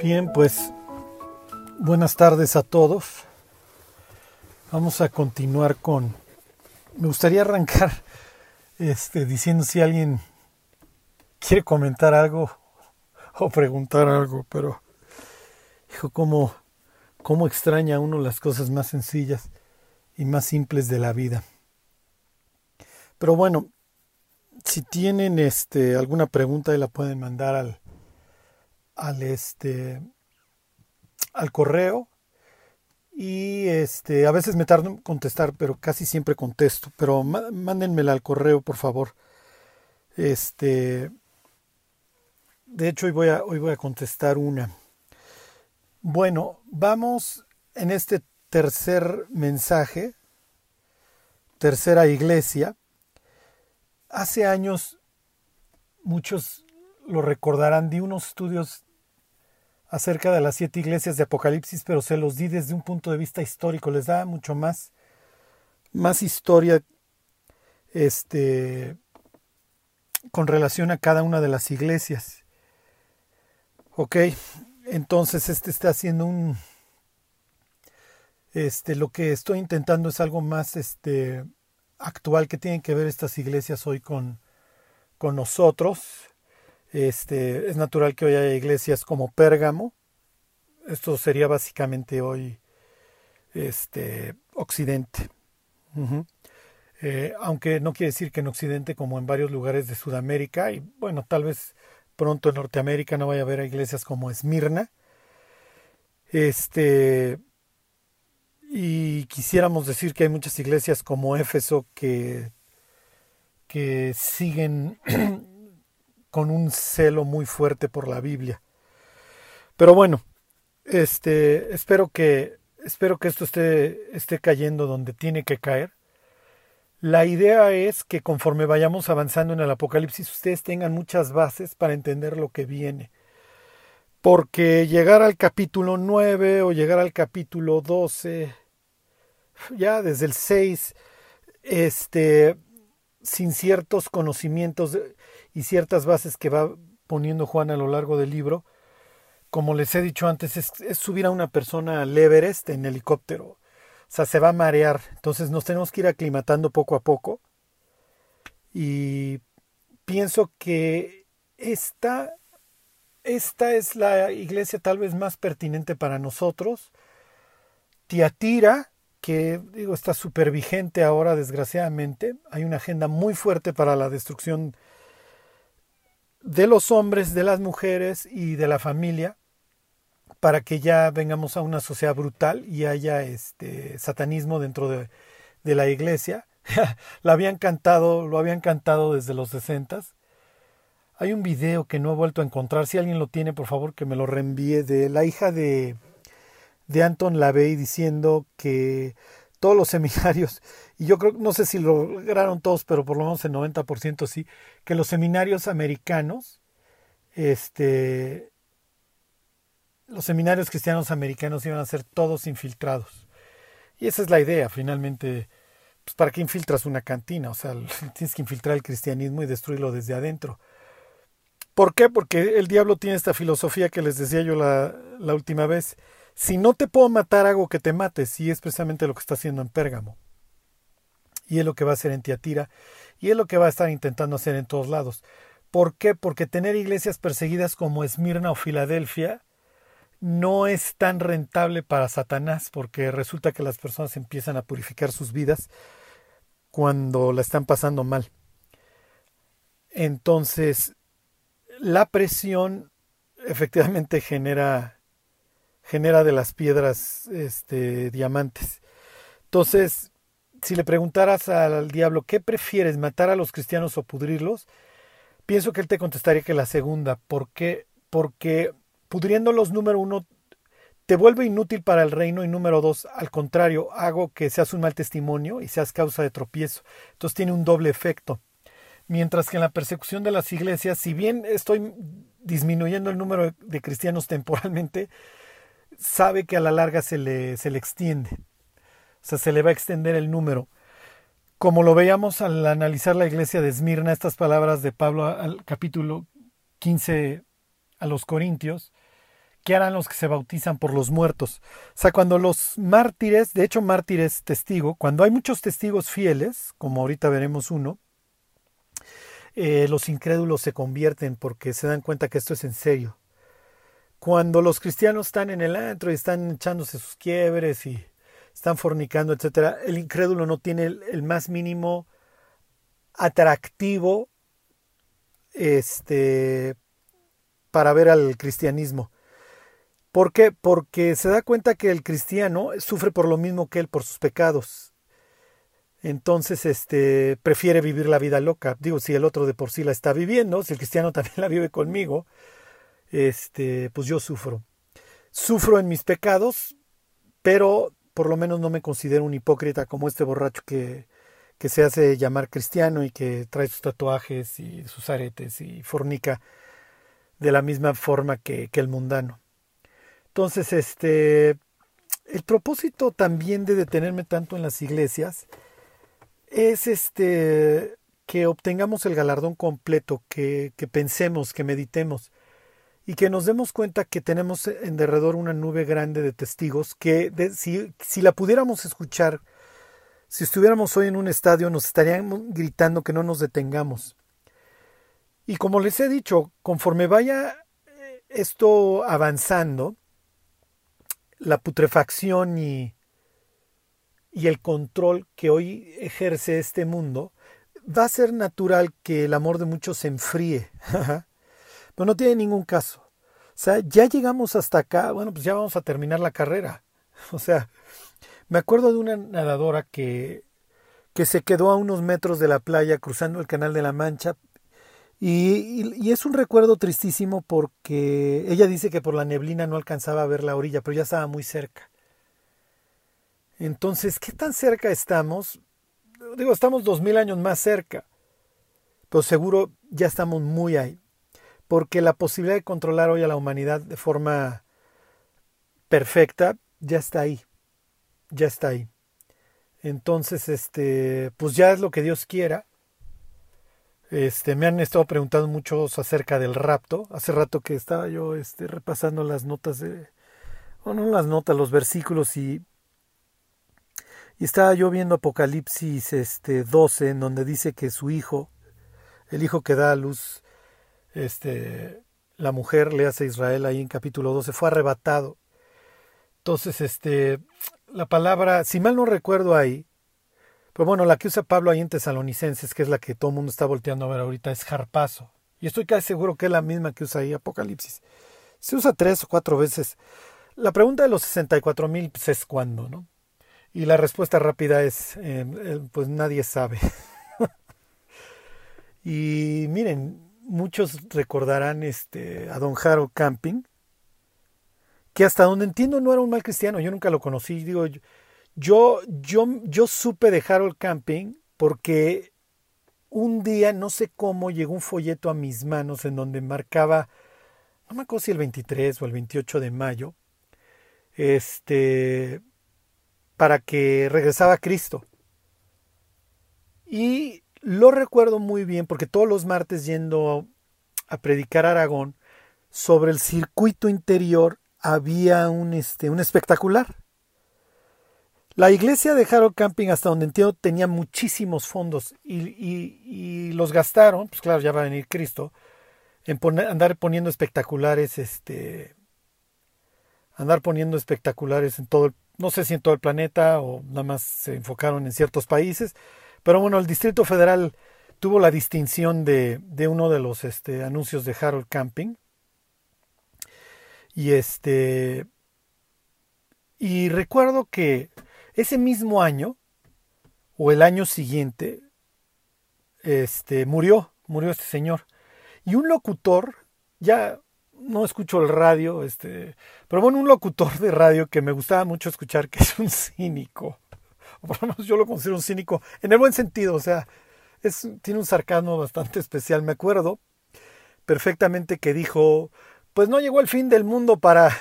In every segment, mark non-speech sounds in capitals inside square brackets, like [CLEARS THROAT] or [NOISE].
Bien, pues buenas tardes a todos. Vamos a continuar con... Me gustaría arrancar este, diciendo si alguien quiere comentar algo o preguntar algo, pero hijo, cómo, cómo extraña a uno las cosas más sencillas y más simples de la vida. Pero bueno, si tienen este alguna pregunta la pueden mandar al al este al correo y este a veces me tardo en contestar, pero casi siempre contesto, pero mándenmela al correo, por favor. Este de hecho hoy voy a hoy voy a contestar una. Bueno, vamos en este tercer mensaje, tercera iglesia. Hace años muchos lo recordarán, di unos estudios acerca de las siete iglesias de Apocalipsis, pero se los di desde un punto de vista histórico, les da mucho más, más historia este, con relación a cada una de las iglesias. Ok, entonces este está haciendo un... Este, lo que estoy intentando es algo más este, actual que tienen que ver estas iglesias hoy con, con nosotros. Este, es natural que hoy haya iglesias como Pérgamo. Esto sería básicamente hoy este, Occidente. Eh, aunque no quiere decir que en Occidente, como en varios lugares de Sudamérica, y bueno, tal vez pronto en Norteamérica no vaya a haber iglesias como Esmirna. Este, y quisiéramos decir que hay muchas iglesias como Éfeso que, que siguen [CLEARS THROAT] con un celo muy fuerte por la Biblia. Pero bueno, este, espero que, espero que esto esté, esté cayendo donde tiene que caer. La idea es que conforme vayamos avanzando en el Apocalipsis, ustedes tengan muchas bases para entender lo que viene. Porque llegar al capítulo 9 o llegar al capítulo 12, ya desde el 6, este, sin ciertos conocimientos y ciertas bases que va poniendo Juan a lo largo del libro, como les he dicho antes, es, subir a una persona al Everest en helicóptero. O sea, se va a marear. Entonces nos tenemos que ir aclimatando poco a poco. Y pienso que esta, esta es la iglesia tal vez más pertinente para nosotros. Tiatira, que digo, está súper vigente ahora, desgraciadamente. Hay una agenda muy fuerte para la destrucción de los hombres, de las mujeres y de la familia, para que ya vengamos a una sociedad brutal y haya este satanismo dentro de, de la iglesia. [LAUGHS] la habían cantado, lo habían cantado desde los sesentas. Hay un video que no he vuelto a encontrar. Si alguien lo tiene, por favor, que me lo reenvíe de la hija de de Anton LaVey diciendo que todos los seminarios, y yo creo, no sé si lo lograron todos, pero por lo menos el 90% sí, que los seminarios americanos, este, los seminarios cristianos americanos iban a ser todos infiltrados. Y esa es la idea, finalmente, pues ¿para qué infiltras una cantina? O sea, [LAUGHS] tienes que infiltrar el cristianismo y destruirlo desde adentro. ¿Por qué? Porque el diablo tiene esta filosofía que les decía yo la última vez si no te puedo matar, hago que te mates. Y es precisamente lo que está haciendo en Pérgamo. Y es lo que va a hacer en Tiatira. Y es lo que va a estar intentando hacer en todos lados. ¿Por qué? Porque tener iglesias perseguidas como Esmirna o Filadelfia no es tan rentable para Satanás, porque resulta que las personas empiezan a purificar sus vidas cuando la están pasando mal. Entonces, la presión efectivamente genera genera de las piedras este, diamantes. Entonces, si le preguntaras al diablo, ¿qué prefieres, matar a los cristianos o pudrirlos? Pienso que él te contestaría que la segunda. ¿Por qué? Porque pudriéndolos, número uno, te vuelve inútil para el reino y número dos, al contrario, hago que seas un mal testimonio y seas causa de tropiezo. Entonces tiene un doble efecto. Mientras que en la persecución de las iglesias, si bien estoy disminuyendo el número de cristianos [LAUGHS] temporalmente, sabe que a la larga se le, se le extiende. O sea, se le va a extender el número. Como lo veíamos al analizar la iglesia de Esmirna, estas palabras de Pablo al capítulo 15 a los Corintios, ¿qué harán los que se bautizan por los muertos? O sea, cuando los mártires, de hecho mártires testigo, cuando hay muchos testigos fieles, como ahorita veremos uno, eh, los incrédulos se convierten porque se dan cuenta que esto es en serio. Cuando los cristianos están en el antro y están echándose sus quiebres y están fornicando, etcétera, el incrédulo no tiene el, más mínimo atractivo este para ver al cristianismo. ¿Por qué? Porque se da cuenta que el cristiano sufre por lo mismo que él por sus pecados. Entonces, este, prefiere vivir la vida loca. Digo, si el otro de por sí la está viviendo, si el cristiano [LAUGHS] también la vive conmigo, este, pues yo sufro. Sufro en mis pecados, pero por lo menos no me considero un hipócrita como este borracho que, que se hace llamar cristiano y que trae sus tatuajes y sus aretes y fornica de la misma forma que, que el mundano. Entonces, este, el propósito también de detenerme tanto en las iglesias es este que obtengamos el galardón completo, que, que pensemos, que meditemos y que nos demos cuenta que tenemos en derredor una nube grande de testigos que si, si, la pudiéramos escuchar, si estuviéramos hoy en un estadio, nos estarían gritando que no nos detengamos. Y como les he dicho, conforme vaya eh, esto avanzando, la putrefacción y, y el control que hoy ejerce este mundo, va a ser natural que el amor de muchos se enfríe. [LAUGHS] Pero no tiene ningún caso. O sea, ya llegamos hasta acá, bueno, pues ya vamos a terminar la carrera. [LAUGHS] O sea, me acuerdo de una nadadora que, que se quedó a unos metros de la playa cruzando el Canal de la Mancha. Y, y, es un recuerdo tristísimo porque ella dice que por la neblina no alcanzaba a ver la orilla, pero ya estaba muy cerca. Entonces, ¿qué tan cerca estamos? Digo, estamos dos mil años más cerca, pero seguro ya estamos muy ahí porque la posibilidad de controlar hoy a la humanidad de forma perfecta ya está ahí, ya está ahí. Entonces, este, pues ya es lo que Dios quiera. Este, me han estado preguntando muchos acerca del rapto. Hace rato que estaba yo este, repasando las notas de, bueno, no las notas, los versículos y, y estaba yo viendo Apocalipsis este, 12, en donde dice que su hijo, el hijo que da a luz, este, la mujer, le hace Israel ahí en capítulo 12, fue arrebatado. Entonces, este, la palabra, si mal no recuerdo ahí, pero bueno, la que usa Pablo ahí en Tesalonicenses, que es la que todo el mundo está volteando a ver ahorita, es jarpazo. Y estoy casi seguro que es la misma que usa ahí Apocalipsis. Se usa tres o cuatro veces. La pregunta de los 64 mil pues, es cuándo, ¿no? Y la respuesta rápida es, eh, eh, pues nadie sabe. [LAUGHS] y miren, muchos recordarán este, a don Harold Camping, que hasta donde entiendo no era un mal cristiano, yo nunca lo conocí, digo, yo, yo, yo supe de Harold Camping porque un día, no sé cómo, llegó un folleto a mis manos en donde marcaba, no me acuerdo si el 23 o el 28 de mayo, este, para que regresaba Cristo. Y lo recuerdo muy bien porque todos los martes yendo a predicar a Aragón, sobre el circuito interior había un, este, un espectacular. La iglesia de Harold Camping, hasta donde entiendo, tenía muchísimos fondos y, y, los gastaron, pues claro, ya va a venir Cristo, en andar poniendo espectaculares, este, andar poniendo espectaculares en todo, no sé si en todo el planeta o nada más se enfocaron en ciertos países, pero bueno, el Distrito Federal tuvo la distinción de, de uno de los este, anuncios de Harold Camping. Y este. Y recuerdo que ese mismo año, o el año siguiente, este, murió, murió este señor. Y un locutor, ya no escucho el radio, este, pero bueno, un locutor de radio que me gustaba mucho escuchar, que es un cínico o [LAUGHS] por lo menos yo lo considero un cínico, en el buen sentido, o sea, tiene un sarcasmo bastante especial. Me acuerdo perfectamente que dijo, pues no llegó el fin del mundo para,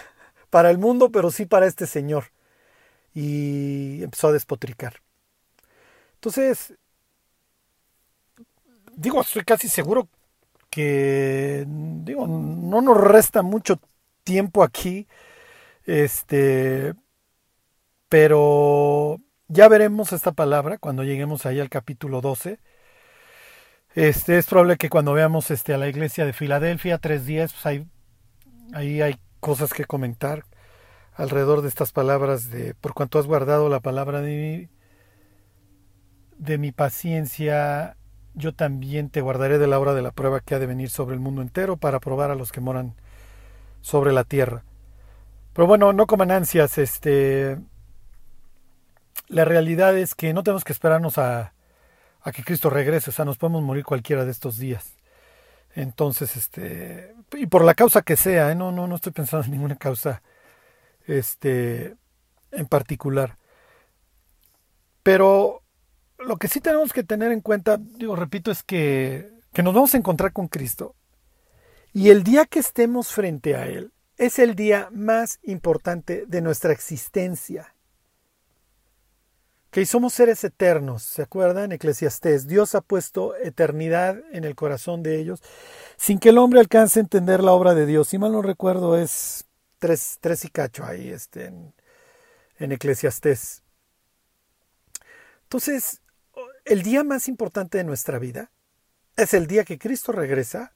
para el mundo, pero sí para este señor. Y empezó a despotricar. Entonces, digo, estoy casi seguro que, digo, no nos resta mucho tiempo aquí. Este, pero ya veremos esta palabra cuando lleguemos ahí al capítulo 12. Este, es probable que cuando veamos este, a la iglesia de Filadelfia 3.10, pues ahí, ahí hay cosas que comentar alrededor de estas palabras de por cuanto has guardado la palabra de mi, de mi paciencia, yo también te guardaré de la hora de la prueba que ha de venir sobre el mundo entero para probar a los que moran sobre la tierra. Pero bueno, no coman ansias, este la realidad es que no tenemos que esperarnos a, que Cristo regrese, o sea, nos podemos morir cualquiera de estos días. Entonces, este, y por la causa que sea, ¿eh? no, no, no estoy pensando en ninguna causa, este, en particular. Pero lo que sí tenemos que tener en cuenta, digo, repito, es que nos vamos a encontrar con Cristo. Y el día que estemos frente a Él es el día más importante de nuestra existencia que somos seres eternos, ¿se acuerdan? Eclesiastés, Dios ha puesto eternidad en el corazón de ellos, sin que el hombre alcance a entender la obra de Dios. Si mal no recuerdo, es tres, tres y cacho ahí este, en, en Eclesiastés. Entonces, el día más importante de nuestra vida es el día que Cristo regresa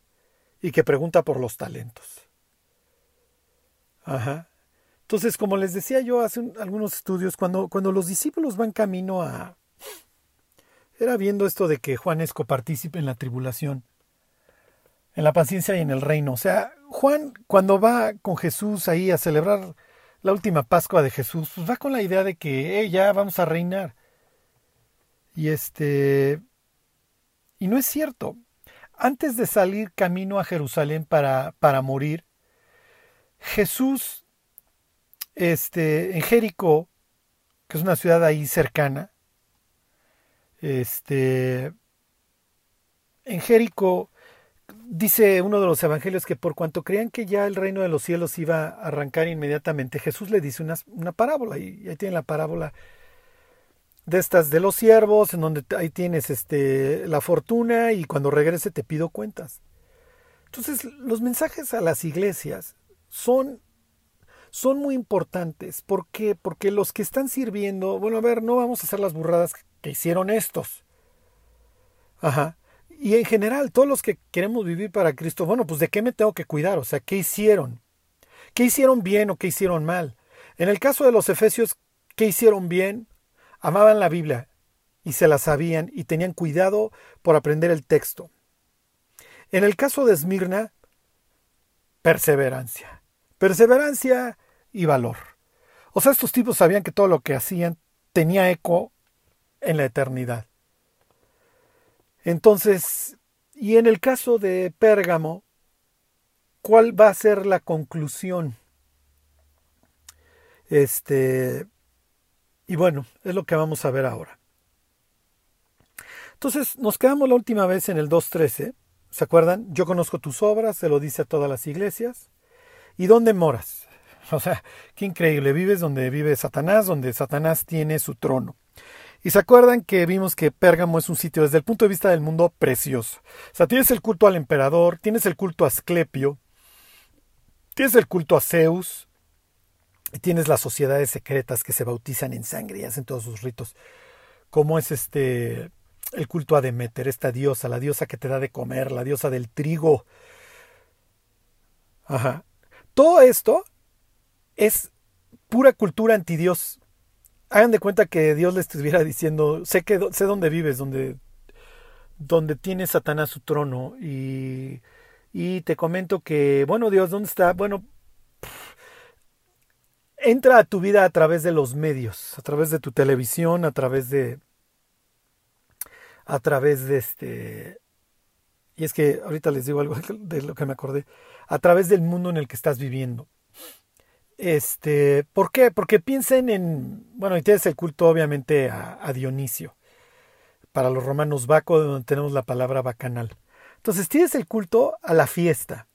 y que pregunta por los talentos. Ajá. Entonces, como les decía yo hace algunos estudios, cuando, cuando los discípulos van camino a... Era viendo esto de que Juan es copartícipe en la tribulación, en la paciencia y en el reino. O sea, Juan cuando va con Jesús ahí a celebrar la última Pascua de Jesús, pues va con la idea de que ya vamos a reinar. Y este... Y no es cierto. Antes de salir camino a Jerusalén para, para morir, Jesús este, en Jericó, que es una ciudad ahí cercana, este, en Jericó dice uno de los evangelios que por cuanto creían que ya el reino de los cielos iba a arrancar inmediatamente, Jesús le dice una, una parábola, y ahí tiene la parábola de estas de los siervos, en donde ahí tienes este, la fortuna y cuando regrese te pido cuentas. Entonces, los mensajes a las iglesias son son muy importantes. ¿Por qué? Porque los que están sirviendo, bueno, a ver, no vamos a hacer las burradas que hicieron estos. Ajá. Y en general, todos los que queremos vivir para Cristo, bueno, pues de qué me tengo que cuidar, o sea, ¿qué hicieron? ¿Qué hicieron bien o qué hicieron mal? En el caso de los efesios, ¿qué hicieron bien? Amaban la Biblia y se la sabían y tenían cuidado por aprender el texto. En el caso de Esmirna, perseverancia. Perseverancia y valor. O sea, estos tipos sabían que todo lo que hacían tenía eco en la eternidad. Entonces, y en el caso de Pérgamo, ¿cuál va a ser la conclusión? Este, y bueno, es lo que vamos a ver ahora. Entonces, nos quedamos la última vez en el 2.13. ¿Se acuerdan? Yo conozco tus obras, se lo dice a todas las iglesias. ¿Y dónde moras? [LAUGHS] O sea, qué increíble. Vives donde vive Satanás, donde Satanás tiene su trono. Y se acuerdan que vimos que Pérgamo es un sitio desde el punto de vista del mundo precioso. O sea, tienes el culto al emperador, tienes el culto a Asclepio, tienes el culto a Zeus, y tienes las sociedades secretas que se bautizan en sangre y hacen todos sus ritos. Como es este el culto a Demeter, esta diosa, la diosa que te da de comer, la diosa del trigo. Ajá. Todo esto es pura cultura anti Dios. Hagan de cuenta que Dios les estuviera diciendo, sé que sé dónde vives, donde, donde tiene Satanás su trono y, y te comento que, bueno Dios, ¿dónde está? Bueno, entra a tu vida a través de los medios, a través de tu televisión, a través de, a través de este, y es que ahorita les digo algo [LAUGHS] de lo que me acordé, a través del mundo en el que estás viviendo. Este, ¿Por qué? Porque piensen en, bueno, y tienes el culto obviamente a, Dionisio. Para los romanos Baco, donde tenemos la palabra bacanal. Entonces tienes el culto a la fiesta.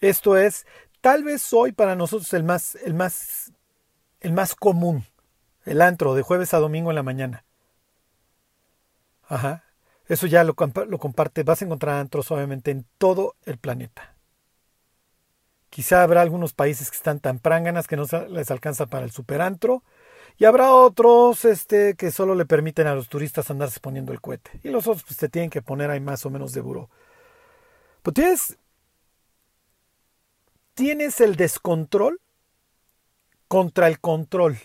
Esto es, tal vez hoy para nosotros el más, el más, el más común, el antro de jueves a domingo en la mañana. Ajá. Eso ya lo, lo comparte, vas a encontrar antros obviamente en todo el planeta Quizá habrá algunos países que están tan pránganas que no les alcanza para el superantro. Y habrá otros este, que solo le permiten a los turistas andarse poniendo el cohete. Y los otros pues, te tienen que poner ahí más o menos de buró. Pues tienes, tienes el descontrol contra el control.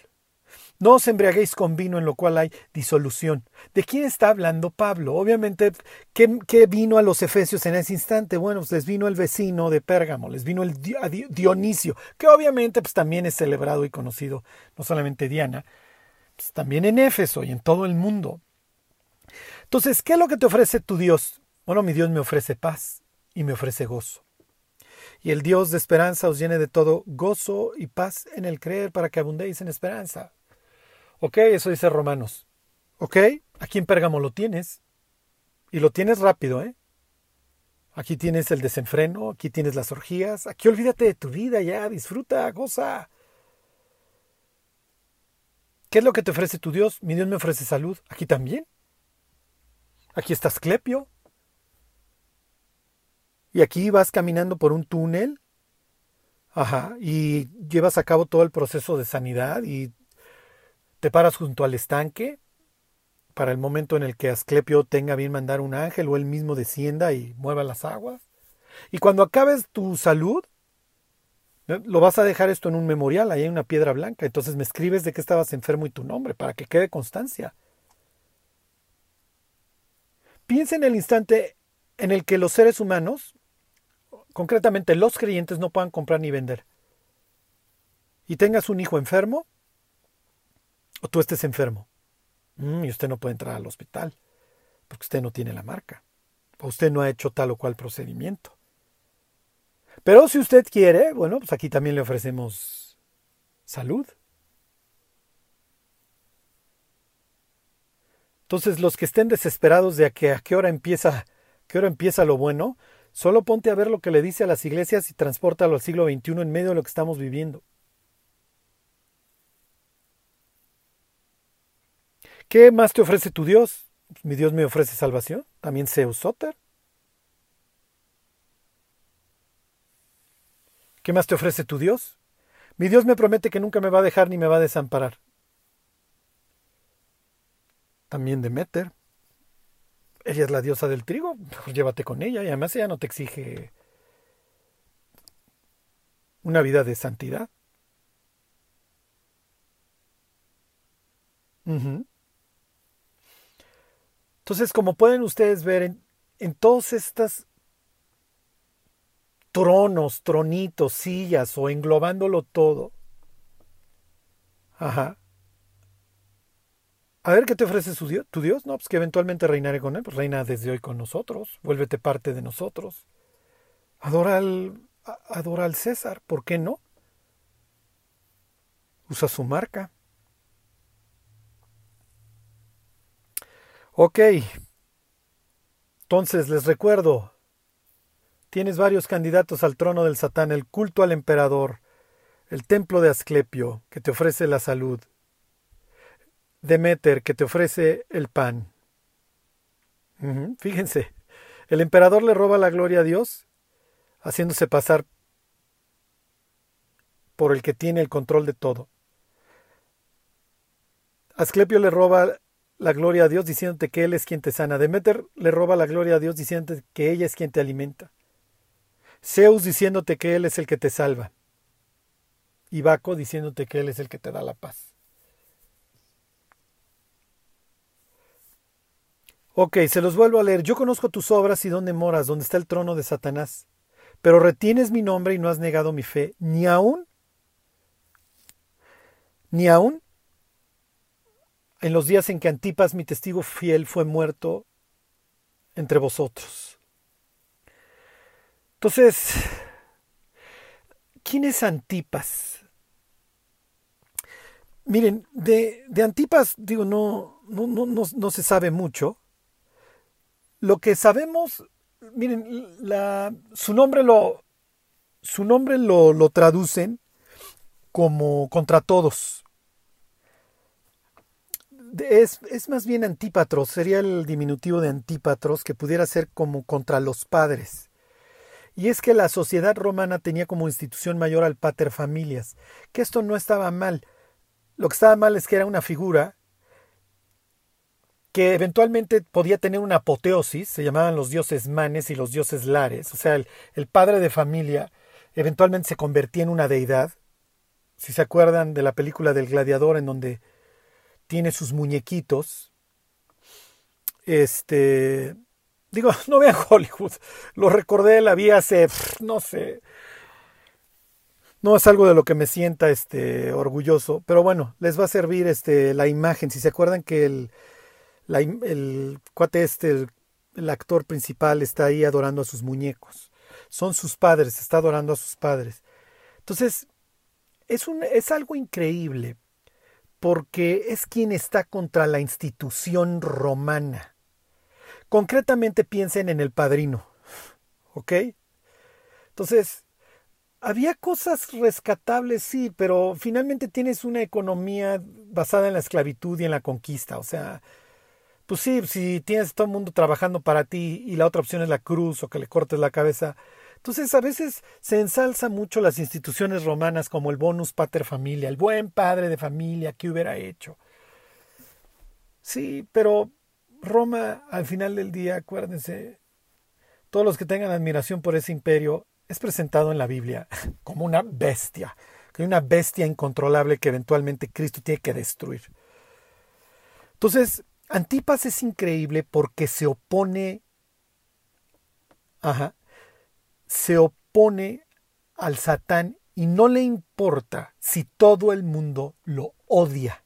No os embriaguéis con vino en lo cual hay disolución. ¿De quién está hablando Pablo? Obviamente, ¿qué, vino a los efesios en ese instante? Bueno, pues les vino el vecino de Pérgamo, les vino el Dionisio, que obviamente pues, también es celebrado y conocido, no solamente Diana, pues, también en Éfeso y en todo el mundo. Entonces, ¿qué es lo que te ofrece tu Dios? Bueno, mi Dios me ofrece paz y me ofrece gozo. Y el Dios de esperanza os llene de todo gozo y paz en el creer para que abundéis en esperanza. Ok, eso dice Romanos. Ok, aquí en Pérgamo lo tienes. Y lo tienes rápido, ¿eh? Aquí tienes el desenfreno, aquí tienes las orgías, aquí olvídate de tu vida ya, disfruta, goza. ¿Qué es lo que te ofrece tu Dios? Mi Dios me ofrece salud. Aquí también. Aquí está Asclepio. Y aquí vas caminando por un túnel. Ajá. Y llevas a cabo todo el proceso de sanidad y te paras junto al estanque para el momento en el que Asclepio tenga bien mandar un ángel o él mismo descienda y mueva las aguas. Y cuando acabes tu salud, lo vas a dejar esto en un memorial, ahí hay una piedra blanca. Entonces me escribes de que estabas enfermo y tu nombre, para que quede constancia. Piensa en el instante en el que los seres humanos, concretamente los creyentes, no puedan comprar ni vender. Y tengas un hijo enfermo o tú estés enfermo mm, y usted no puede entrar al hospital porque usted no tiene la marca o usted no ha hecho tal o cual procedimiento. Pero si usted quiere, bueno, pues aquí también le ofrecemos salud. Entonces, los que estén desesperados de a, que, a qué hora empieza, qué hora empieza lo bueno, solo ponte a ver lo que le dice a las iglesias y transportalo al siglo XXI en medio de lo que estamos viviendo. ¿Qué más te ofrece tu Dios? Mi Dios me ofrece salvación. También Zeus Soter. ¿Qué más te ofrece tu Dios? Mi Dios me promete que nunca me va a dejar ni me va a desamparar. También Demeter. Ella es la diosa del trigo. llévate con ella y además ella no te exige una vida de santidad. Entonces, como pueden ustedes ver en, todos estos tronos, tronitos, sillas o englobándolo todo. Ajá. A ver qué te ofrece su Dios, tu Dios, no, pues que eventualmente reinaré con él, pues reina desde hoy con nosotros, vuélvete parte de nosotros. Adora al, adora al César, ¿por qué no? Usa su marca. Ok, entonces les recuerdo, tienes varios candidatos al trono del Satán, el culto al emperador, el templo de Asclepio, que te ofrece la salud, Demeter, que te ofrece el pan. Fíjense, el emperador le roba la gloria a Dios, haciéndose pasar por el que tiene el control de todo. Asclepio le roba la gloria a Dios diciéndote que Él es quien te sana. Demeter le roba la gloria a Dios diciéndote que ella es quien te alimenta. Zeus diciéndote que Él es el que te salva. Y Baco diciéndote que Él es el que te da la paz. Ok, se los vuelvo a leer. Yo conozco tus obras y dónde moras, donde está el trono de Satanás. Pero retienes mi nombre y no has negado mi fe, ni aún, ni aún en los días en que Antipas, mi testigo fiel, fue muerto entre vosotros. Entonces, ¿quién es Antipas? Miren, de, Antipas, digo, no, no, se sabe mucho. Lo que sabemos, miren, la, su nombre lo, su nombre lo, lo traducen como contra todos es, más bien antípatros, sería el diminutivo de antípatros que pudiera ser como contra los padres. y es que la sociedad romana tenía como institución mayor al pater familias, que esto no estaba mal. Lo que estaba mal es que era una figura que eventualmente podía tener una apoteosis, se llamaban los dioses manes y los dioses lares, o sea, el, el padre de familia eventualmente se convertía en una deidad. Si se acuerdan de la película del gladiador en donde tiene sus muñequitos, este, digo, [LAUGHS] no vean Hollywood, lo recordé, la vi hace, no sé, no es algo de lo que me sienta este orgulloso, pero bueno, les va a servir este la imagen. Si se acuerdan que el, el cuate este, el, el, actor principal está ahí adorando a sus muñecos. Son sus padres, está adorando a sus padres. Entonces, es, un, es algo increíble porque es quien está contra la institución romana. Concretamente piensen en el padrino. ¿Ok? Entonces, había cosas rescatables, sí, pero finalmente tienes una economía basada en la esclavitud y en la conquista. O sea, pues sí, si tienes todo el mundo trabajando para ti y la otra opción es la cruz o que le cortes la cabeza. Entonces a veces se ensalza mucho las instituciones romanas como el bonus pater familia, el buen padre de familia que hubiera hecho. Sí, pero Roma, al final del día, acuérdense, todos los que tengan admiración por ese imperio, es presentado en la Biblia [LAUGHS] como una bestia, que una bestia incontrolable que eventualmente Cristo tiene que destruir. Entonces, Antipas es increíble porque se opone, ajá, se opone al Satán y no le importa si todo el mundo lo odia.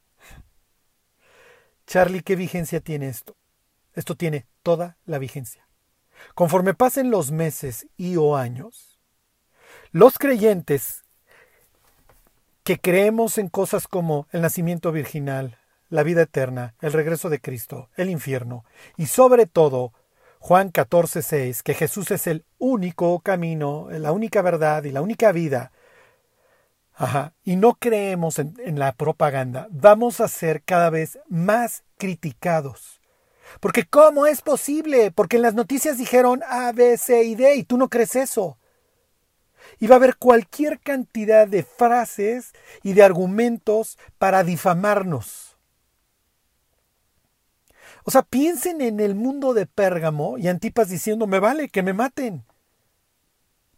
Charlie, ¿qué vigencia tiene esto? Esto tiene toda la vigencia. Conforme pasen los meses y o años, los creyentes que creemos en cosas como el nacimiento virginal, la vida eterna, el regreso de Cristo, el infierno y sobre todo Juan 14:6, que Jesús es el único camino, la única verdad y la única vida. Ajá, y no creemos en, en la propaganda, vamos a ser cada vez más criticados porque ¿cómo es posible? Porque en las noticias dijeron A, B, C y D y tú no crees eso. Y va a haber cualquier cantidad de frases y de argumentos para difamarnos. O sea, piensen en el mundo de Pérgamo y Antipas diciendo, me vale que me maten.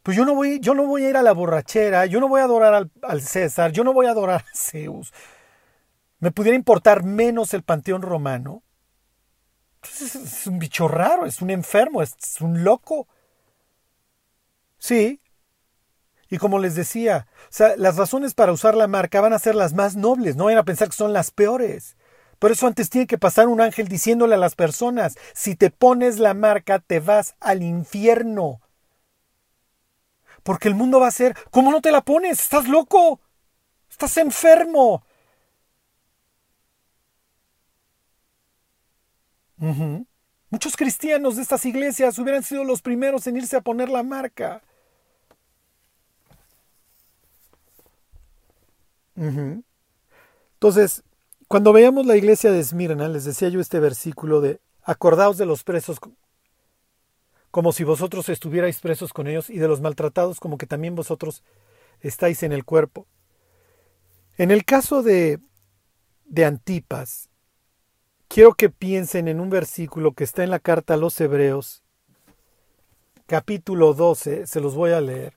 Pues yo no voy, yo no voy a ir a la borrachera, yo no voy a adorar al, César, yo no voy a adorar a Zeus. Me pudiera importar menos el panteón romano pues, es un bicho raro, es un enfermo, es un loco. Sí. Y como les decía, o sea, las razones para usar la marca van a ser las más nobles, no vayan a pensar que son las peores. Por eso antes tiene que pasar un ángel diciéndole a las personas, si te pones la marca te vas al infierno. Porque el mundo va a ser, ¿cómo no te la pones? Estás loco. Estás enfermo. Muchos cristianos de estas iglesias hubieran sido los primeros en irse a poner la marca. Entonces, cuando veamos la iglesia de Esmirna, les decía yo este versículo de acordaos de los presos como si vosotros estuvierais presos con ellos y de los maltratados como que también vosotros estáis en el cuerpo. En el caso de, de Antipas, quiero que piensen en un versículo que está en la carta a los Hebreos, capítulo 12, se los voy a leer.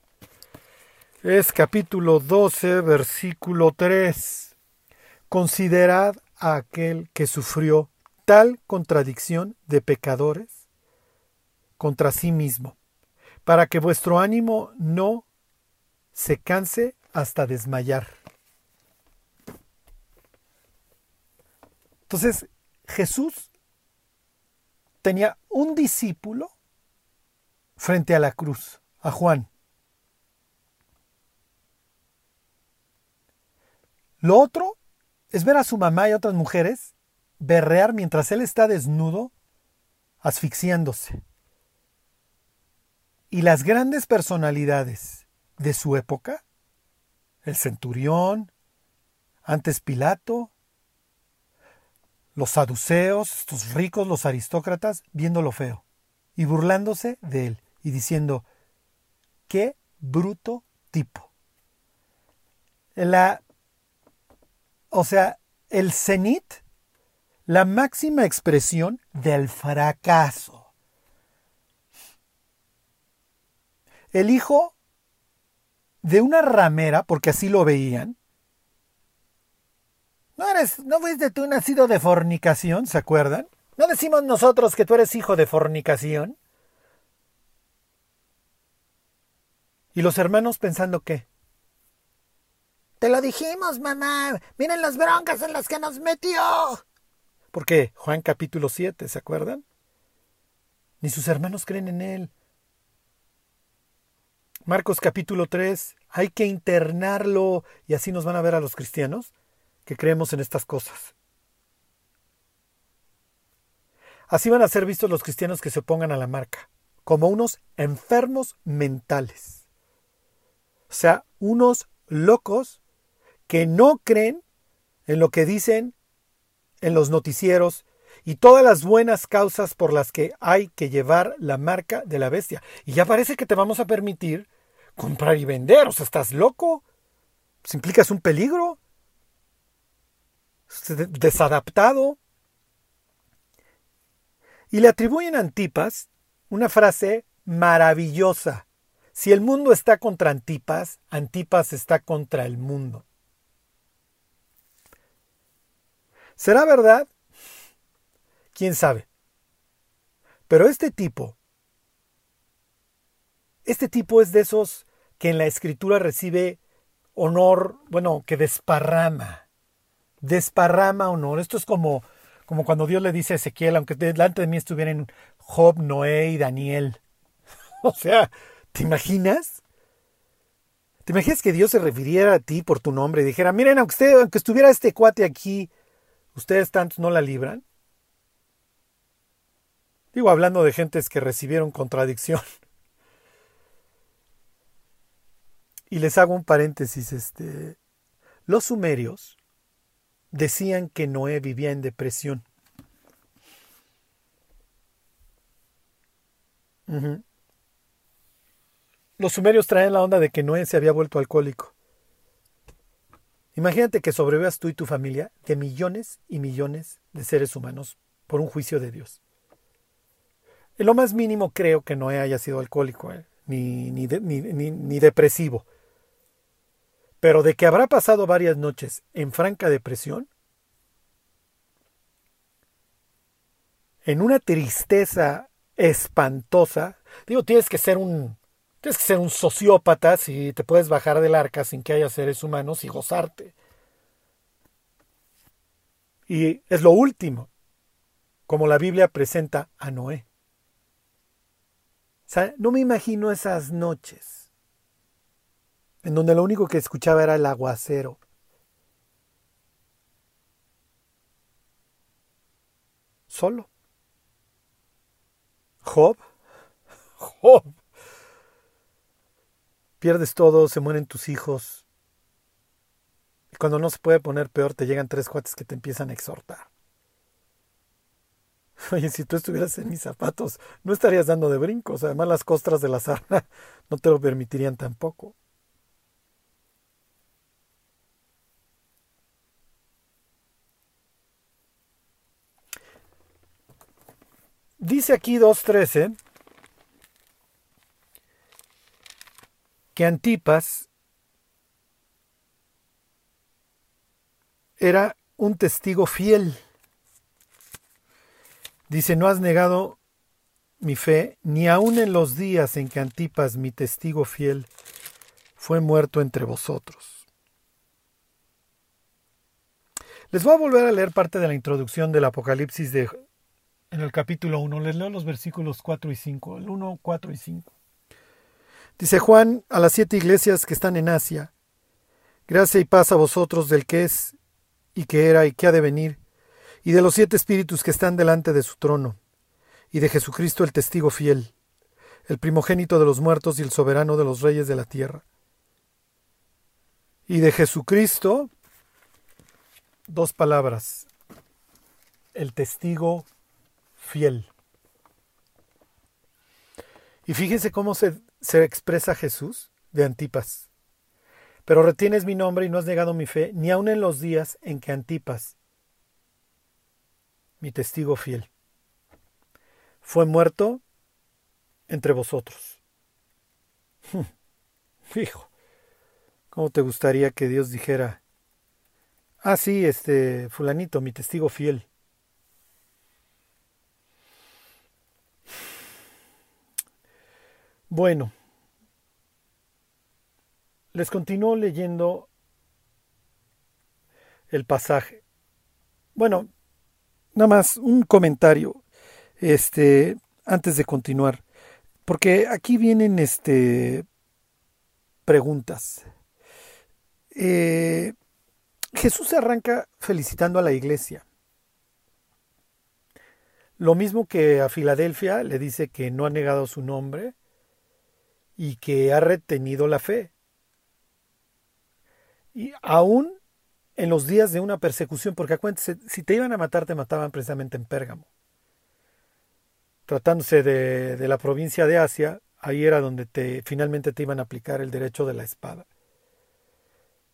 Es capítulo 12, versículo 3. Considerad a aquel que sufrió tal contradicción de pecadores contra sí mismo, para que vuestro ánimo no se canse hasta desmayar. Entonces, Jesús tenía un discípulo frente a la cruz, a Juan. Lo otro es ver a su mamá y a otras mujeres berrear mientras él está desnudo, asfixiándose. Y las grandes personalidades de su época, el centurión, antes Pilato, los saduceos, estos ricos, los aristócratas, viéndolo feo y burlándose de él y diciendo, qué bruto tipo. La, o sea, el cenit, la máxima expresión del fracaso. El hijo de una ramera, porque así lo veían. No eres, no fuiste tú nacido de fornicación, ¿se acuerdan? ¿No decimos nosotros que tú eres hijo de fornicación? Y los hermanos pensando qué. Te lo dijimos, mamá. Miren las broncas en las que nos metió. ¿Por qué? Juan capítulo 7, ¿se acuerdan? Ni sus hermanos creen en él. Marcos capítulo 3, hay que internarlo y así nos van a ver a los cristianos que creemos en estas cosas. Así van a ser vistos los cristianos que se opongan a la marca, como unos enfermos mentales. O sea, unos locos que no creen en lo que dicen en los noticieros y todas las buenas causas por las que hay que llevar la marca de la bestia. Y ya parece que te vamos a permitir comprar y vender. O sea, ¿estás loco? ¿Se implicas un peligro? ¿Desadaptado? Y le atribuyen a Antipas una frase maravillosa. Si el mundo está contra Antipas, Antipas está contra el mundo. ¿Será verdad? ¿Quién sabe? Pero este tipo, este tipo es de esos que en la escritura recibe honor, bueno, que desparrama, desparrama honor. Esto es como, como cuando Dios le dice a Ezequiel, aunque delante de mí estuvieran Job, Noé y Daniel. [LAUGHS] o sea, ¿te imaginas? ¿Te imaginas que Dios se refiriera a ti por tu nombre y dijera, miren, aunque, usted, aunque estuviera este cuate aquí, ustedes tantos no la libran? Digo, hablando de gentes que recibieron contradicción. [LAUGHS] Y les hago un paréntesis, este, los sumerios decían que Noé vivía en depresión. Los sumerios traen la onda de que Noé se había vuelto alcohólico. Imagínate que sobrevivas tú y tu familia de millones y millones de seres humanos por un juicio de Dios. En lo más mínimo creo que Noé haya sido alcohólico, ¿eh? ni, ni, ni depresivo. Pero de que habrá pasado varias noches en franca depresión, en una tristeza espantosa, digo, tienes que ser un tienes que ser un sociópata si te puedes bajar del arca sin que haya seres humanos y gozarte. Y es lo último, como la Biblia presenta a Noé. O sea, no me imagino esas noches en donde lo único que escuchaba era el aguacero. Solo. Job. [LAUGHS] Job. Pierdes todo, se mueren tus hijos. Y cuando no se puede poner peor, te llegan tres cuates que te empiezan a exhortar. [LAUGHS] Oye, si tú estuvieras en mis zapatos, no estarías dando de brincos. Además, las costras de la sarna [LAUGHS] no te lo permitirían tampoco. Dice aquí 2.13 que Antipas era un testigo fiel. Dice, no has negado mi fe, ni aun en los días en que Antipas, mi testigo fiel, fue muerto entre vosotros. Les voy a volver a leer parte de la introducción del Apocalipsis de en el capítulo 1. Les leo los versículos 4 y 5, el 1, 4 y 5. Dice Juan a las siete iglesias que están en Asia, gracia y paz a vosotros del que es y que era y que ha de venir, y de los siete espíritus que están delante de su trono, y de Jesucristo el testigo fiel, el primogénito de los muertos y el soberano de los reyes de la tierra. Y de Jesucristo, dos palabras, el testigo fiel. Y fíjense cómo se, se expresa Jesús de Antipas. Pero retienes mi nombre y no has negado mi fe, ni aun en los días en que Antipas, mi testigo fiel, fue muerto entre vosotros. [LAUGHS] Hijo, ¿cómo te gustaría que Dios dijera, ah, sí, este, fulanito, mi testigo fiel? Bueno, les continúo leyendo el pasaje. Bueno, nada más un comentario este antes de continuar, porque aquí vienen este preguntas. Eh, Jesús se arranca felicitando a la iglesia. Lo mismo que a Filadelfia le dice que no ha negado su nombre y que ha retenido la fe. Y aún en los días de una persecución, porque acuérdense, si te iban a matar, te mataban precisamente en Pérgamo. Tratándose de, de la provincia de Asia, ahí era donde te, finalmente te iban a aplicar el derecho de la espada.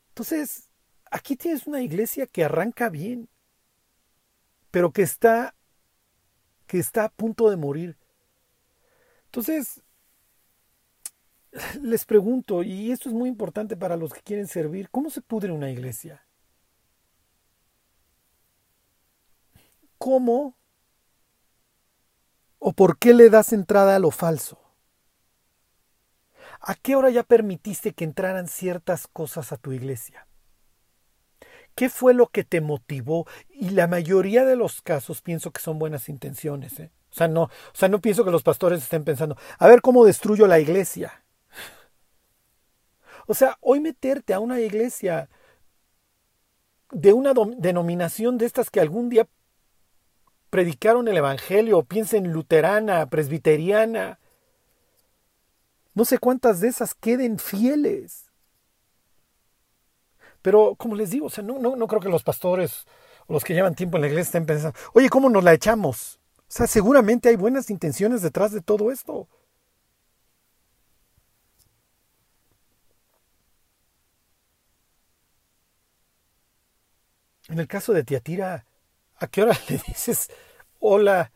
Entonces, aquí tienes una iglesia que arranca bien, pero que está, que está a punto de morir. Entonces, les pregunto, y esto es muy importante para los que quieren servir, ¿cómo se pudre una iglesia? ¿Cómo o por qué le das entrada a lo falso? ¿A qué hora ya permitiste que entraran ciertas cosas a tu iglesia? ¿Qué fue lo que te motivó? Y la mayoría de los casos pienso que son buenas intenciones. ¿eh? O, sea, no, o sea, no pienso que los pastores estén pensando, a ver cómo destruyo la iglesia. O sea, hoy meterte a una iglesia de una denominación de estas que algún día predicaron el Evangelio, piensen luterana, presbiteriana, no sé cuántas de esas queden fieles. Pero como les digo, o sea, no, no, no creo que los pastores o los que llevan tiempo en la iglesia estén pensando, oye, ¿cómo nos la echamos? O sea, seguramente hay buenas intenciones detrás de todo esto. En el caso de Tiatira, ¿a qué hora [LAUGHS] le dices hola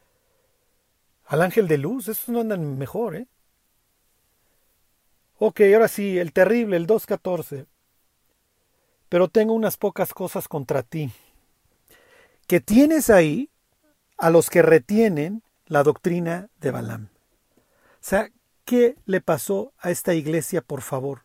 al ángel de luz? Esos no andan mejor, ¿eh? Ok, ahora sí, el terrible, el 2.14. Pero tengo unas pocas cosas contra ti. Que tienes ahí a los que retienen la doctrina de Balaam. O sea, ¿qué le pasó a esta iglesia, por favor?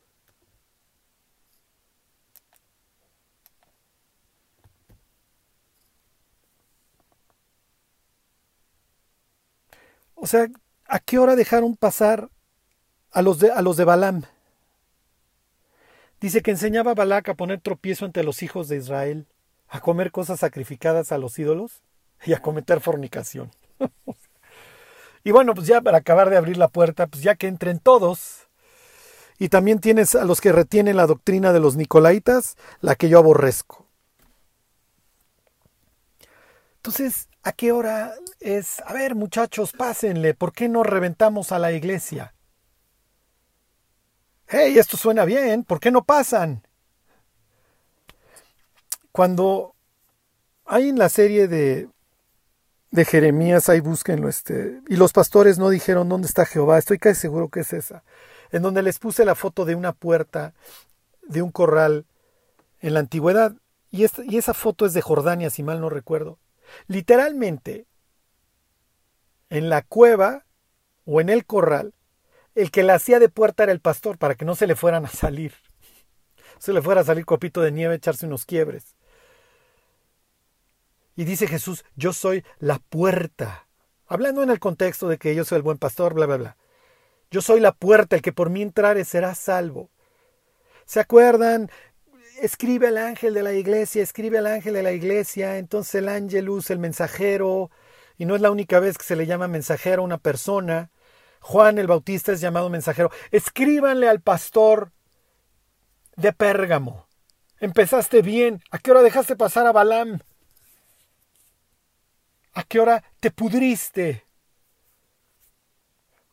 O sea, ¿a qué hora dejaron pasar a los de, a los de Balaam? Dice que enseñaba a Balac a poner tropiezo ante los hijos de Israel, a comer cosas sacrificadas a los ídolos y a cometer fornicación. [LAUGHS] y bueno, pues ya para acabar de abrir la puerta, pues ya que entren todos. Y también tienes a los que retienen la doctrina de los nicolaitas, la que yo aborrezco. Entonces, ¿a qué hora es? A ver, muchachos, pásenle, ¿por qué no reventamos a la iglesia? hey, esto suena bien, ¿por qué no pasan? Cuando hay en la serie de, de Jeremías, ahí búsquenlo, este, y los pastores no dijeron dónde está Jehová, estoy casi seguro que es esa, en donde les puse la foto de una puerta de un corral en la antigüedad, y, y esa foto es de Jordania, si mal no recuerdo. Literalmente, en la cueva o en el corral el que la hacía de puerta era el pastor para que no se le fueran a salir. [LAUGHS] Se le fuera a salir copito de nieve, echarse unos quiebres. Y dice Jesús, yo soy la puerta. Hablando en el contexto de que yo soy el buen pastor, bla, bla, bla. Yo soy la puerta, el que por mí entrare será salvo. ¿Se acuerdan? Escribe el ángel de la iglesia, escribe el ángel de la iglesia, entonces el ángelus, el mensajero, y no es la única vez que se le llama mensajero a una persona, Juan el Bautista es llamado mensajero. Escríbanle al pastor de Pérgamo. Empezaste bien. ¿A qué hora dejaste pasar a Balaam? ¿A qué hora te pudriste?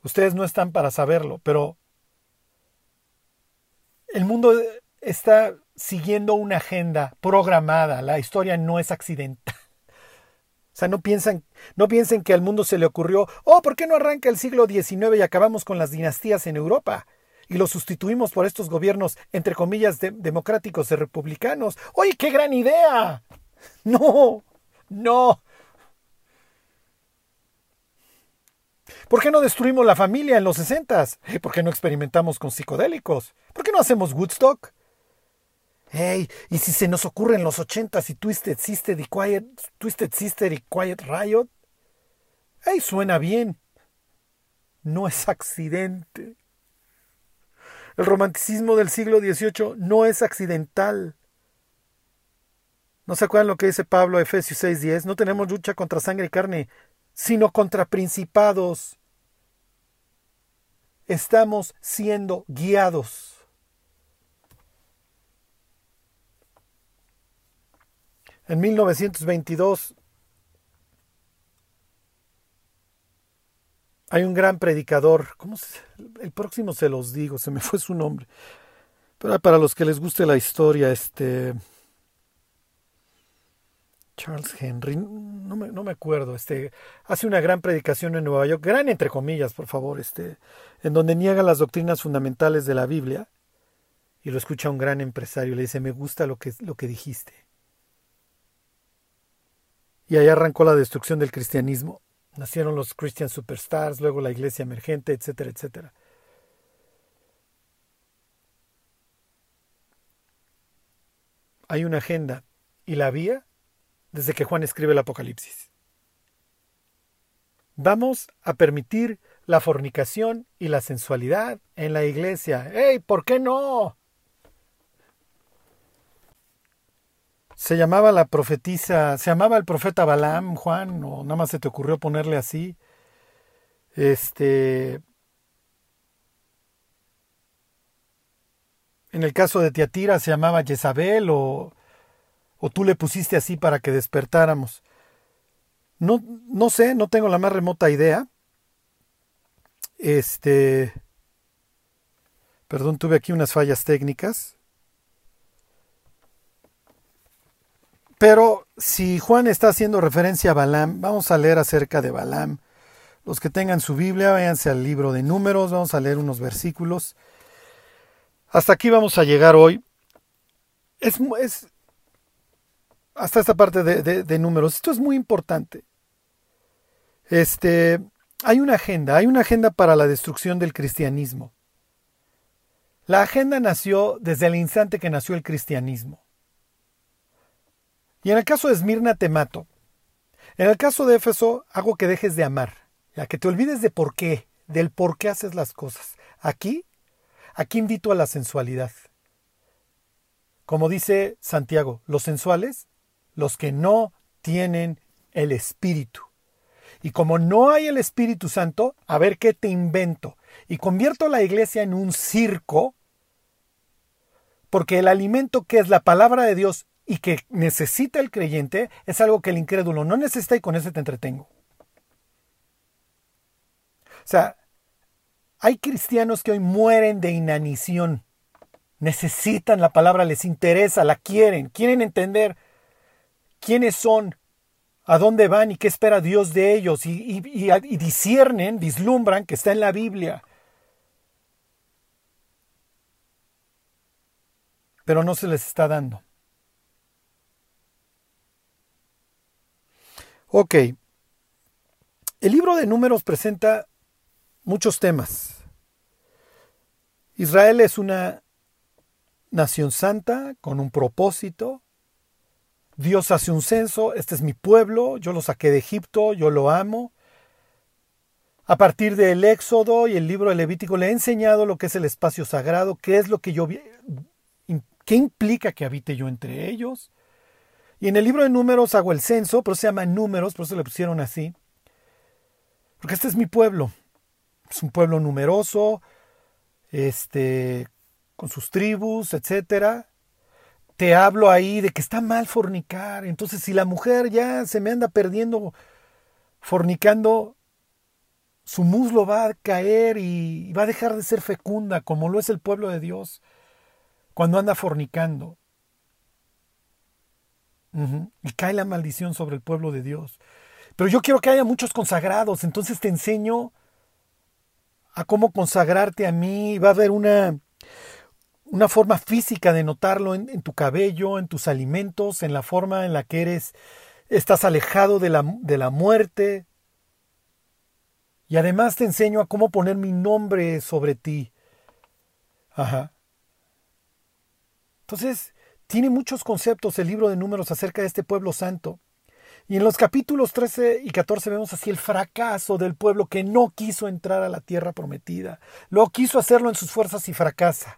Ustedes no están para saberlo, pero El mundo está siguiendo una agenda programada. La historia no es accidental. O sea, no no piensen que al mundo se le ocurrió, oh, ¿por qué no arranca el siglo XIX y acabamos con las dinastías en Europa? Y lo sustituimos por estos gobiernos, entre comillas, democráticos y republicanos. ¡Oye, qué gran idea! [LAUGHS] No, no. ¿Por qué no destruimos la familia en los sesentas? ¿Por qué no experimentamos con psicodélicos? ¿Por qué no hacemos Woodstock? Hey, ¿y si se nos ocurre en los ochentas y Twisted Sister y Quiet, Twisted Sister y Quiet Riot? Hey, suena bien. No es accidente. El romanticismo del siglo XVIII no es accidental. ¿No se acuerdan lo que dice Pablo Efesios 6:10? No tenemos lucha contra sangre y carne, sino contra principados. Estamos siendo guiados. En 1922 hay un gran predicador, ¿cómo se, el próximo se los digo, se me [LAUGHS] fue su nombre. Pero para los que les guste la historia, este Charles Henry, no me, no me, acuerdo, este, hace una gran predicación en Nueva York, gran entre comillas, por favor, este, en donde niega las doctrinas fundamentales de la Biblia y lo escucha un gran empresario, le dice, me gusta lo que, lo que dijiste. Y ahí arrancó la destrucción del cristianismo. Nacieron los Christian Superstars, luego la iglesia emergente, etcétera, etcétera. Hay una agenda y la vía desde que Juan escribe el Apocalipsis. Vamos a permitir la fornicación y la sensualidad en la iglesia. ¡Ey! ¿Por qué no? Se llamaba la profetisa, se llamaba el profeta Balaam, Juan, o nada más se te ocurrió ponerle así. Este. En el caso de Tiatira se llamaba Jezabel, o, o tú le pusiste así para que despertáramos. No, no sé, no tengo la más remota idea. Este. Perdón, tuve aquí unas fallas técnicas. Pero si Juan está haciendo referencia a Balaam, vamos a leer acerca de Balaam. Los que tengan su Biblia, váyanse al libro de números, vamos a leer unos versículos. Hasta aquí vamos a llegar hoy. Es, hasta esta parte de, de, números. Esto es muy importante. Este, hay una agenda, hay una agenda para la destrucción del cristianismo. La agenda nació desde el instante que nació el cristianismo. Y en el caso de Esmirna te mato. En el caso de Éfeso hago que dejes de amar, ya que te olvides de por qué, del por qué haces las cosas. Aquí, aquí invito a la sensualidad. Como dice Santiago, los sensuales, los que no tienen el Espíritu. Y como no hay el Espíritu Santo, a ver qué te invento. Y convierto la iglesia en un circo, porque el alimento que es la palabra de Dios y que necesita el creyente es algo que el incrédulo no necesita y con ese te entretengo. O sea, hay cristianos que hoy mueren de inanición. Necesitan la palabra, les interesa, la quieren, quieren entender quiénes son, a dónde van y qué espera Dios de ellos y, y, y disciernen, vislumbran que está en la Biblia. Pero no se les está dando. Ok. El libro de números presenta muchos temas. Israel es una nación santa con un propósito. Dios hace un censo, este es mi pueblo, yo lo saqué de Egipto, yo lo amo. A partir del Éxodo y el libro de Levítico le he enseñado lo que es el espacio sagrado, qué es lo que yo qué implica que habite yo entre ellos. Y en el libro de números hago el censo, pero se llama números, por eso le pusieron así. Porque este es mi pueblo. Es un pueblo numeroso, este, con sus tribus, etcétera. Te hablo ahí de que está mal fornicar. Entonces, si la mujer ya se me anda perdiendo fornicando, su muslo va a caer y va a dejar de ser fecunda, como lo es el pueblo de Dios. cuando anda fornicando. Y cae la maldición sobre el pueblo de Dios. Pero yo quiero que haya muchos consagrados, entonces te enseño a cómo consagrarte a mí. Va a haber una, una forma física de notarlo en, tu cabello, en tus alimentos, en la forma en la que eres, estás alejado de la, de la muerte. Y además te enseño a cómo poner mi nombre sobre ti. Ajá. Entonces, tiene muchos conceptos el libro de números acerca de este pueblo santo. Y en los capítulos 13 y 14 vemos así el fracaso del pueblo que no quiso entrar a la tierra prometida. Lo quiso hacerlo en sus fuerzas y fracasa.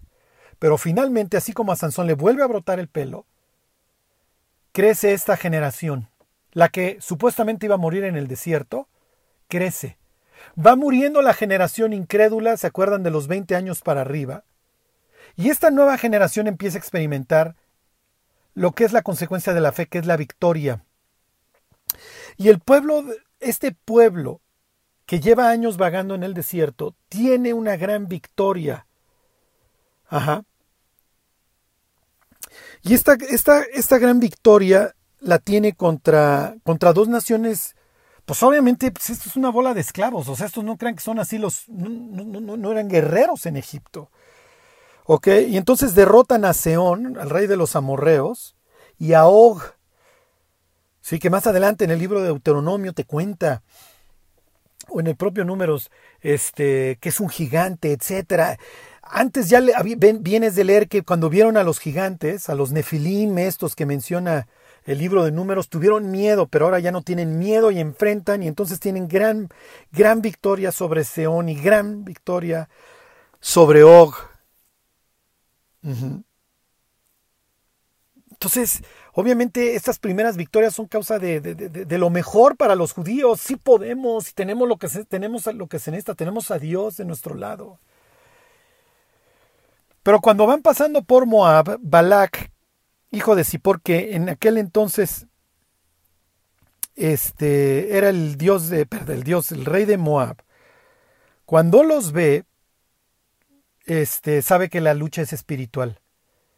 Pero finalmente, así como a Sansón le vuelve a brotar el pelo, crece esta generación, la que supuestamente iba a morir en el desierto, crece. Va muriendo la generación incrédula, se acuerdan de los 20 años para arriba, y esta nueva generación empieza a experimentar lo que es la consecuencia de la fe, que es la victoria. Y el pueblo, este pueblo que lleva años vagando en el desierto, tiene una gran victoria. Ajá. Y esta, esta, esta gran victoria la tiene contra, contra dos naciones, pues obviamente pues esto es una bola de esclavos, o sea, estos no crean que son así los, no, no, no eran guerreros en Egipto. ¿Ok? Y entonces derrotan a Seón, al rey de los amorreos, y a Og. Sí, que más adelante en el libro de Deuteronomio te cuenta, o en el propio Números, este, que es un gigante, etcétera. Antes ya vienes de leer que cuando vieron a los gigantes, a los nefilim estos que menciona el libro de números, tuvieron miedo, pero ahora ya no tienen miedo y enfrentan y entonces tienen gran, gran victoria sobre Seón y gran victoria sobre Og. Entonces, obviamente estas primeras victorias son causa de, de, lo mejor para los judíos. Sí podemos, tenemos lo que se, tenemos lo que se necesita, tenemos a Dios de nuestro lado. Pero cuando van pasando por Moab, Balak, hijo de Zippor, que en aquel entonces este, era el dios de, el dios, el rey de Moab, cuando los ve, este, sabe que la lucha es espiritual.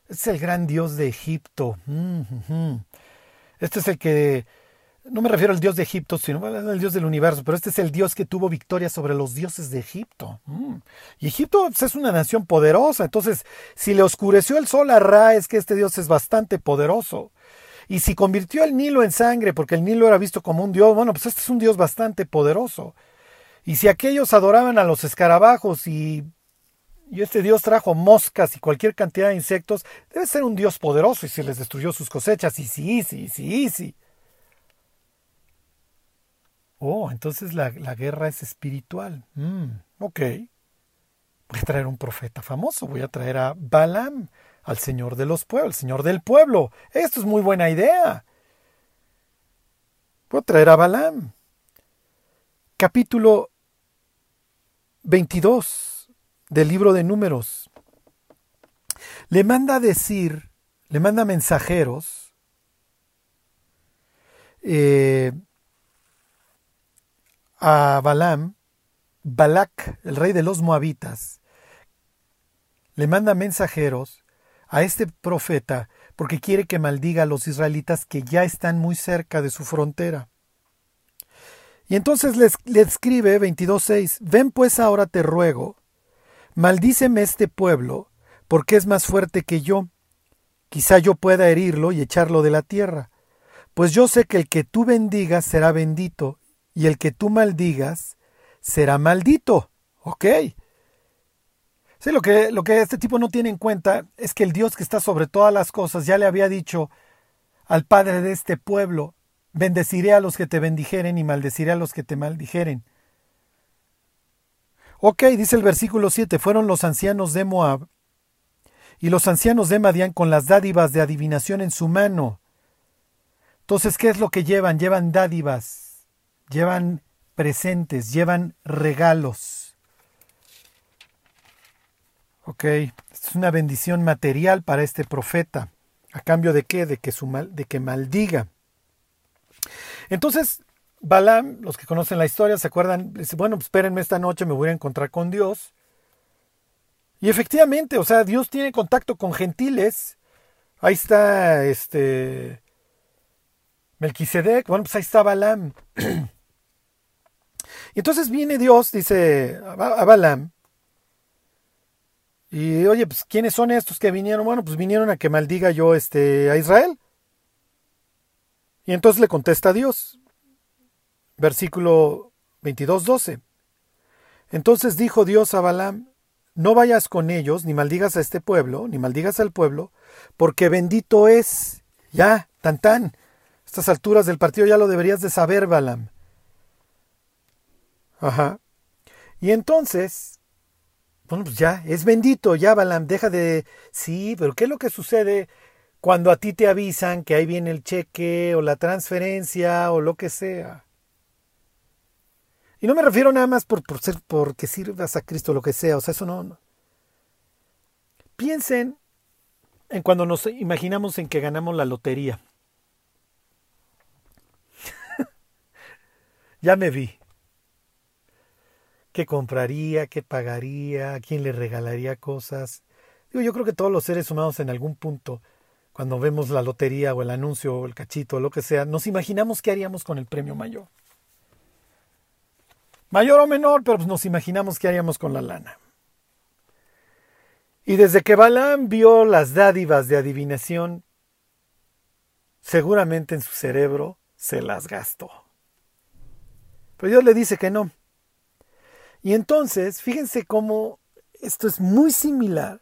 Es el gran dios de Egipto. Mm, este es el que no me refiero al dios de Egipto, sino al dios del universo, pero este es el dios que tuvo victoria sobre los dioses de Egipto. Mm. Y Egipto pues, es una nación poderosa, entonces si le oscureció el sol a Ra es que este dios es bastante poderoso. Y si convirtió el Nilo en sangre, porque el Nilo era visto como un dios, bueno, pues este es un dios bastante poderoso. Y si aquellos adoraban a los escarabajos y, y este dios trajo moscas y cualquier cantidad de insectos, debe ser un dios poderoso y se les destruyó sus cosechas. Y sí, sí, sí, sí. Oh, entonces la, guerra es espiritual. Mm, ok. Voy a traer un profeta famoso. Voy a traer a Balaam, al Señor de los pueblos, al Señor del pueblo. Esto es muy buena idea. Voy a traer a Balaam. Capítulo 22 del libro de Números. Le manda decir, le manda mensajeros. Eh, a Balaam, Balak, el rey de los moabitas, le manda mensajeros a este profeta porque quiere que maldiga a los israelitas que ya están muy cerca de su frontera. Y entonces le, escribe 22.6, ven pues ahora te ruego, maldíceme este pueblo, porque es más fuerte que yo. Quizá yo pueda herirlo y echarlo de la tierra. Pues yo sé que el que tú bendigas será bendito, y el que tú maldigas será maldito. ¿Ok? Lo que, lo que este tipo no tiene en cuenta es que el Dios que está sobre todas las cosas ya le había dicho al padre de este pueblo, bendeciré a los que te bendijeren y maldeciré a los que te maldijeren. Ok, dice el versículo 7, fueron los ancianos de Moab y los ancianos de Madián con las dádivas de adivinación en su mano. Entonces, ¿qué es lo que llevan? Llevan dádivas llevan presentes, llevan regalos. Ok, es una bendición material para este profeta. ¿A cambio de qué? De que, su mal, de que maldiga. Entonces, Balaam, los que conocen la historia, se acuerdan, dice, bueno, pues espérenme esta noche, me voy a encontrar con Dios. Y efectivamente, o sea, Dios tiene contacto con gentiles. Ahí está este Melquisedec, bueno, pues ahí está Balaam. [CLEARS THROAT] y entonces viene Dios, dice a Balaam, y oye, pues ¿quiénes son estos que vinieron? Bueno, pues vinieron a que maldiga yo este, a Israel. Y entonces le contesta a Dios. Versículo 22, 12. Entonces dijo Dios a Balaam, no vayas con ellos, ni maldigas a este pueblo, ni maldigas al pueblo, porque bendito es. Ya, tan tan. Estas alturas del partido ya lo deberías de saber, Balaam. Ajá. Y entonces bueno, pues ya, es bendito, ya Balaam, deja de... Sí, pero ¿qué es lo que sucede cuando a ti te avisan que ahí viene el cheque o la transferencia o lo que sea? Y no me refiero nada más por, por ser, porque sirvas a Cristo, lo que sea, o sea, eso no... Piensen en cuando nos imaginamos en que ganamos la lotería. [LAUGHS] ya me vi qué compraría, qué pagaría, a quién le regalaría cosas. Digo, yo creo que todos los seres humanos en algún punto, cuando vemos la lotería o el anuncio o el cachito o lo que sea, nos imaginamos qué haríamos con el premio mayor. Mayor o menor, pero pues nos imaginamos qué haríamos con la lana. Y desde que Balaam vio las dádivas de adivinación, seguramente en su cerebro se las gastó. Pero Dios le dice que no, y entonces, fíjense cómo esto es muy similar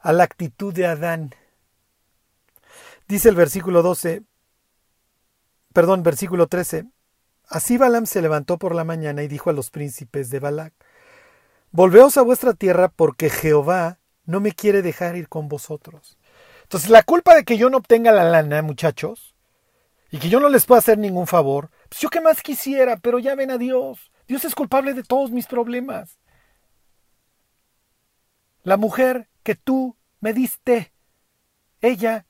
a la actitud de Adán. Dice el versículo 12, perdón, versículo 13. Así Balaam se levantó por la mañana y dijo a los príncipes de Balac, Volveos a vuestra tierra porque Jehová no me quiere dejar ir con vosotros. Entonces la culpa de que yo no obtenga la lana, muchachos, y que yo no les pueda hacer ningún favor, pues yo qué más quisiera, pero ya ven a Dios. Dios es culpable de todos mis problemas. La mujer que tú me diste, ella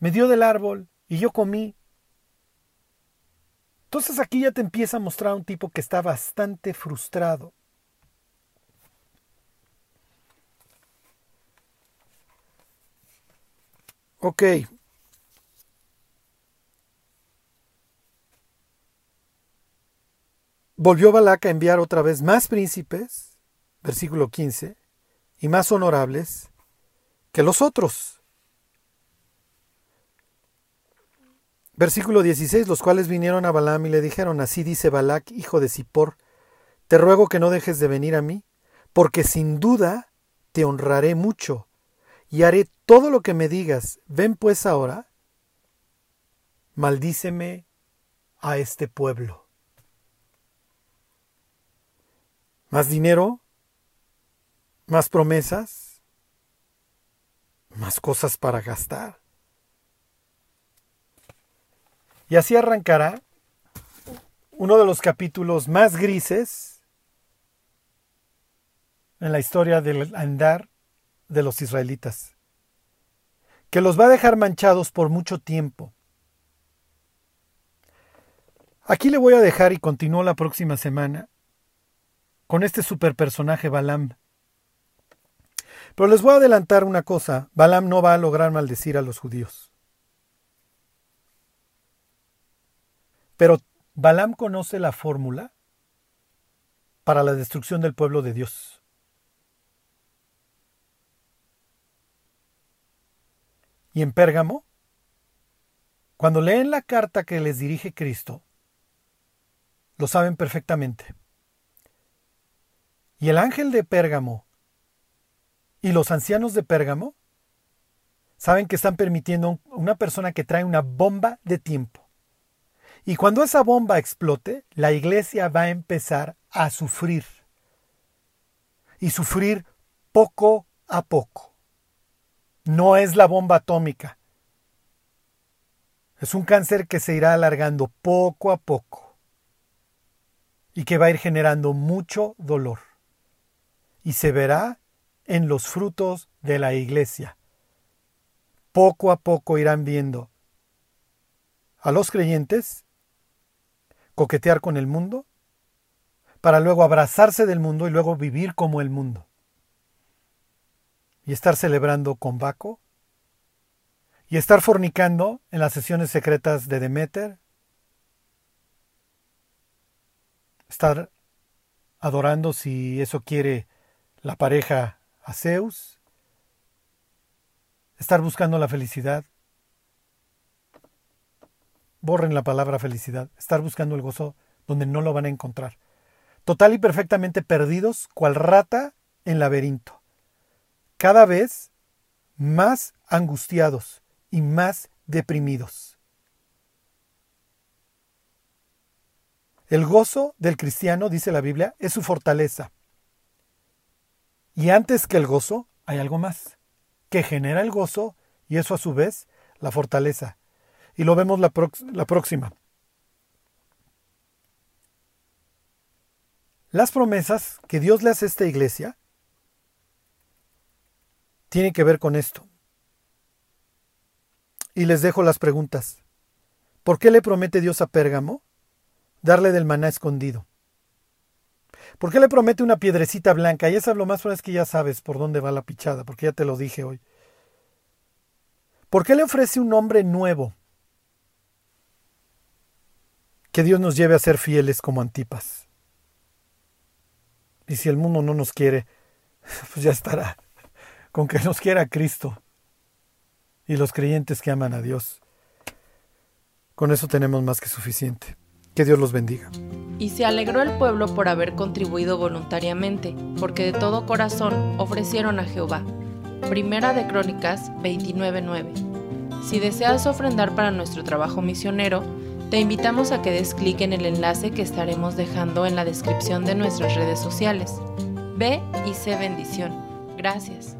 me dio del árbol y yo comí. Entonces aquí ya te empieza a mostrar un tipo que está bastante frustrado. Ok, Volvió Balac a enviar otra vez más príncipes, versículo 15, y más honorables que los otros. Versículo 16, los cuales vinieron a Balaam y le dijeron, así dice Balac, hijo de Zippor, te ruego que no dejes de venir a mí, porque sin duda te honraré mucho, y haré todo lo que me digas. Ven pues ahora, maldíceme a este pueblo. Más dinero, más promesas, más cosas para gastar. Y así arrancará uno de los capítulos más grises en la historia del andar de los israelitas, que los va a dejar manchados por mucho tiempo. Aquí le voy a dejar y continúo la próxima semana con este superpersonaje Balaam. Pero les voy a adelantar una cosa, Balaam no va a lograr maldecir a los judíos. Pero Balaam conoce la fórmula para la destrucción del pueblo de Dios. Y en Pérgamo, cuando leen la carta que les dirige Cristo, lo saben perfectamente. Y el ángel de Pérgamo y los ancianos de Pérgamo saben que están permitiendo una persona que trae una bomba de tiempo. Y cuando esa bomba explote, la iglesia va a empezar a sufrir. Y sufrir poco a poco. No es la bomba atómica. Es un cáncer que se irá alargando poco a poco y que va a ir generando mucho dolor y se verá en los frutos de la iglesia. Poco a poco irán viendo a los creyentes coquetear con el mundo, para luego abrazarse del mundo y luego vivir como el mundo. y estar celebrando con Baco y estar fornicando en las sesiones secretas de Demeter, estar adorando si eso quiere la pareja a Zeus, estar buscando la felicidad. Borren la palabra felicidad, estar buscando el gozo donde no lo van a encontrar. Total y perfectamente perdidos, cual rata en laberinto. Cada vez más angustiados y más deprimidos. El gozo del cristiano, dice la Biblia, es su fortaleza. Y antes que el gozo, hay algo más, que genera el gozo y eso a su vez la fortaleza. Y lo vemos la, la próxima. Las promesas que Dios le hace a esta iglesia tienen que ver con esto. Y les dejo las preguntas. ¿Por qué le promete Dios a Pérgamo darle del maná escondido? ¿Por qué le promete una piedrecita blanca? Y esa lo más es que ya sabes por dónde va la pichada, porque ya te lo dije hoy. ¿Por qué le ofrece un nombre nuevo? Que Dios nos lleve a ser fieles como Antipas. Y si el mundo no nos quiere, [LAUGHS] pues ya estará. Con que nos quiera Cristo y los creyentes que aman a Dios. Con eso tenemos más que suficiente. Que Dios los bendiga. Y se alegró el pueblo por haber contribuido voluntariamente, porque de todo corazón ofrecieron a Jehová. Primera de Crónicas 29:9. Si deseas ofrendar para nuestro trabajo misionero, te invitamos a que des clic en el enlace que estaremos dejando en la descripción de nuestras redes sociales. Ve y sé bendición. Gracias.